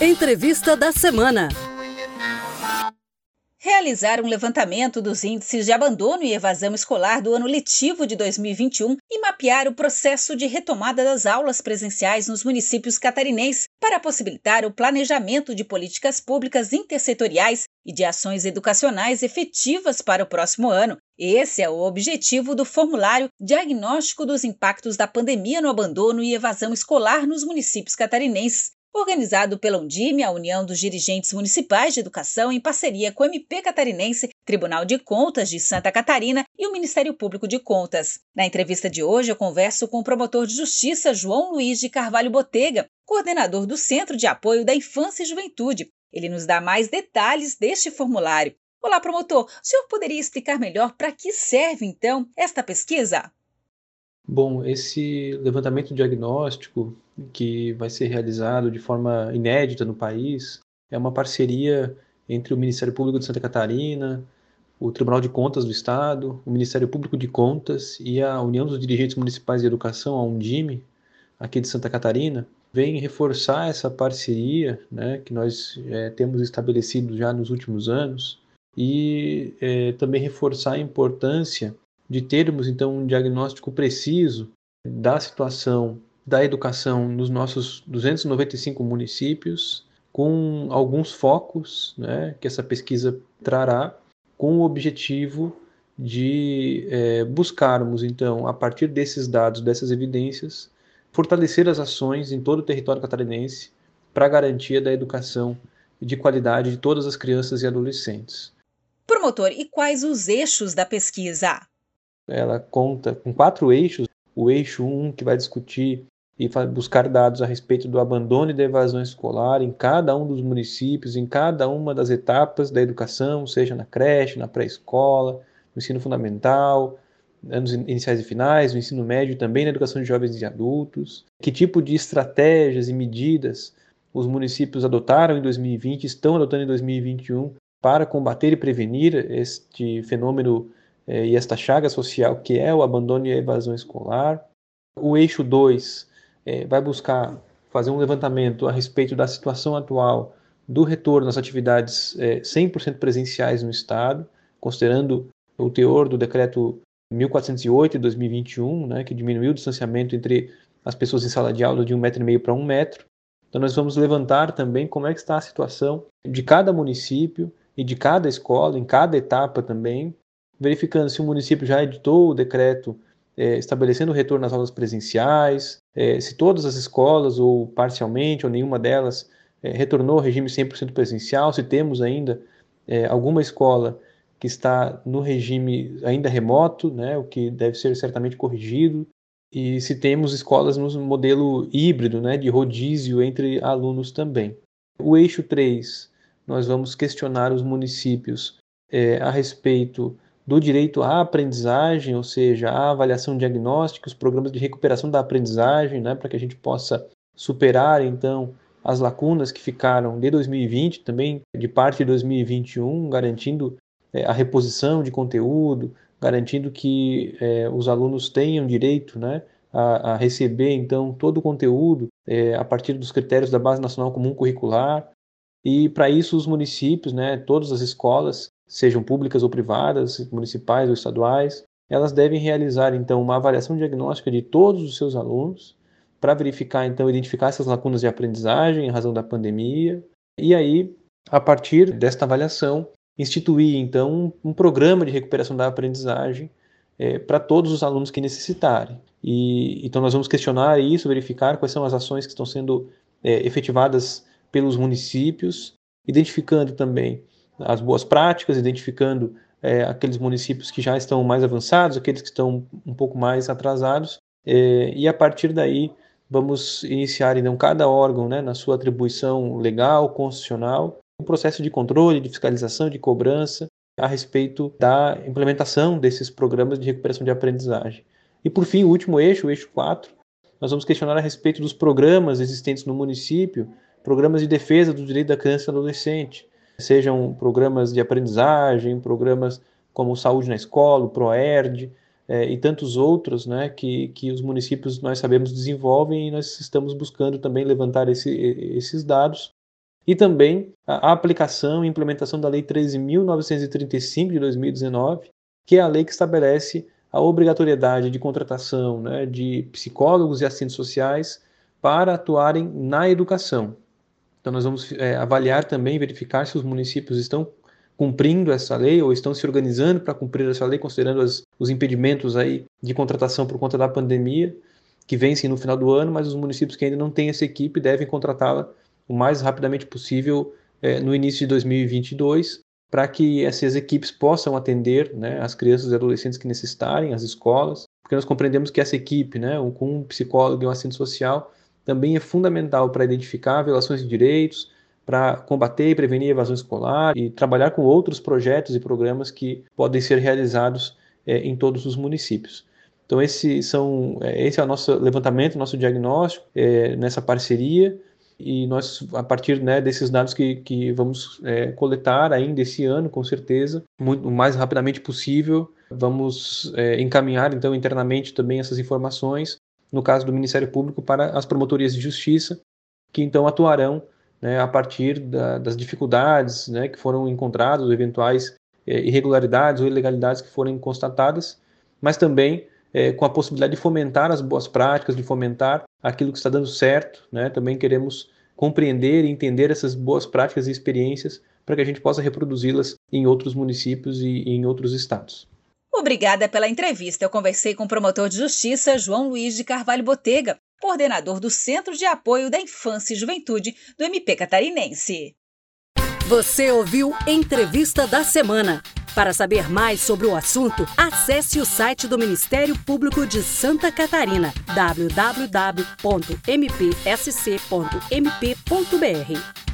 Entrevista da semana. Realizar um levantamento dos índices de abandono e evasão escolar do ano letivo de 2021 e mapear o processo de retomada das aulas presenciais nos municípios catarinenses para possibilitar o planejamento de políticas públicas intersetoriais e de ações educacionais efetivas para o próximo ano. Esse é o objetivo do formulário Diagnóstico dos Impactos da Pandemia no Abandono e Evasão Escolar nos Municípios Catarinenses, organizado pela Undime, a União dos Dirigentes Municipais de Educação, em parceria com o MP Catarinense, Tribunal de Contas de Santa Catarina e o Ministério Público de Contas. Na entrevista de hoje, eu converso com o promotor de justiça João Luiz de Carvalho Botega, coordenador do Centro de Apoio da Infância e Juventude. Ele nos dá mais detalhes deste formulário. Olá, promotor. O senhor poderia explicar melhor para que serve, então, esta pesquisa? Bom, esse levantamento diagnóstico que vai ser realizado de forma inédita no país é uma parceria entre o Ministério Público de Santa Catarina, o Tribunal de Contas do Estado, o Ministério Público de Contas e a União dos Dirigentes Municipais de Educação, a Undime, aqui de Santa Catarina, vem reforçar essa parceria né, que nós é, temos estabelecido já nos últimos anos e é, também reforçar a importância de termos então um diagnóstico preciso da situação da educação nos nossos 295 municípios, com alguns focos né, que essa pesquisa trará, com o objetivo de é, buscarmos, então, a partir desses dados, dessas evidências, fortalecer as ações em todo o território catarinense para a garantia da educação de qualidade de todas as crianças e adolescentes. Promotor, e quais os eixos da pesquisa? Ela conta com quatro eixos. O eixo 1, um, que vai discutir e buscar dados a respeito do abandono e da evasão escolar em cada um dos municípios, em cada uma das etapas da educação, seja na creche, na pré-escola, no ensino fundamental, anos iniciais e finais, no ensino médio também na educação de jovens e adultos. Que tipo de estratégias e medidas os municípios adotaram em 2020, estão adotando em 2021 para combater e prevenir este fenômeno e esta chaga social que é o abandono e a evasão escolar. O eixo 2 é, vai buscar fazer um levantamento a respeito da situação atual do retorno às atividades é, 100% presenciais no Estado, considerando o teor do decreto 1408 de 2021, né, que diminuiu o distanciamento entre as pessoas em sala de aula de um metro e meio para um metro. Então nós vamos levantar também como é que está a situação de cada município e de cada escola, em cada etapa também, verificando se o município já editou o decreto é, estabelecendo o retorno às aulas presenciais, é, se todas as escolas, ou parcialmente, ou nenhuma delas, é, retornou ao regime 100% presencial, se temos ainda é, alguma escola que está no regime ainda remoto, né, o que deve ser certamente corrigido, e se temos escolas no modelo híbrido, né, de rodízio entre alunos também. O eixo 3, nós vamos questionar os municípios é, a respeito do direito à aprendizagem, ou seja, à avaliação diagnóstica, os programas de recuperação da aprendizagem, né, para que a gente possa superar então as lacunas que ficaram de 2020, também de parte de 2021, garantindo é, a reposição de conteúdo, garantindo que é, os alunos tenham direito né, a, a, receber então todo o conteúdo é, a partir dos critérios da Base Nacional Comum Curricular. E para isso os municípios, né, todas as escolas, sejam públicas ou privadas, municipais ou estaduais, elas devem realizar então uma avaliação diagnóstica de todos os seus alunos para verificar então identificar essas lacunas de aprendizagem em razão da pandemia e aí a partir desta avaliação instituir então um, programa de recuperação da aprendizagem é, para todos os alunos que necessitarem. E então nós vamos questionar isso verificar quais são as ações que estão sendo é, efetivadas pelos municípios identificando também as boas práticas, identificando é, aqueles municípios que já estão mais avançados, aqueles que estão um pouco mais atrasados, é, e a partir daí vamos iniciar então cada órgão, né, na sua atribuição legal, constitucional, um processo de controle, de fiscalização, de cobrança a respeito da implementação desses programas de recuperação de aprendizagem. E por fim, o último eixo, o eixo 4, nós vamos questionar a respeito dos programas existentes no município, programas de defesa do direito da criança e do adolescente, sejam programas de aprendizagem, programas como Saúde na Escola, o ProERD é, e tantos outros né, que, que os municípios, nós sabemos, desenvolvem e nós estamos buscando também levantar esse, esses dados e também a aplicação e implementação da Lei 13.935 de 2019, que é a lei que estabelece a obrigatoriedade de contratação né, de psicólogos e assistentes sociais para atuarem na educação. Então, nós vamos é, avaliar também, verificar se os municípios estão cumprindo essa lei ou estão se organizando para cumprir essa lei, considerando as, os impedimentos aí de contratação por conta da pandemia, que vencem no final do ano, mas os municípios que ainda não têm essa equipe devem contratá-la o mais rapidamente possível é, no início de 2022, para que essas equipes possam atender né, as crianças e adolescentes que necessitarem, as escolas, porque nós compreendemos que essa equipe, né, com um psicólogo e um assistente social, também é fundamental para identificar violações de direitos, para combater e prevenir evasão escolar e trabalhar com outros projetos e programas que podem ser realizados é, em todos os municípios. Então esse são é, esse é o nosso levantamento, nosso diagnóstico é, nessa parceria e nós a partir né, desses dados que, que vamos é, coletar ainda esse ano, com certeza, muito, o mais rapidamente possível, vamos é, encaminhar então internamente também essas informações no caso do Ministério Público para as promotorias de justiça que então atuarão né, a partir da, das dificuldades né, que foram encontradas, eventuais é, irregularidades ou ilegalidades que forem constatadas, mas também é, com a possibilidade de fomentar as boas práticas, de fomentar aquilo que está dando certo. Né? Também queremos compreender e entender essas boas práticas e experiências para que a gente possa reproduzi-las em outros municípios e, e em outros estados. Obrigada pela entrevista. Eu conversei com o promotor de justiça João Luiz de Carvalho Botega, coordenador do Centro de Apoio da Infância e Juventude do MP Catarinense. Você ouviu Entrevista da Semana. Para saber mais sobre o assunto, acesse o site do Ministério Público de Santa Catarina, www.mpsc.mp.br.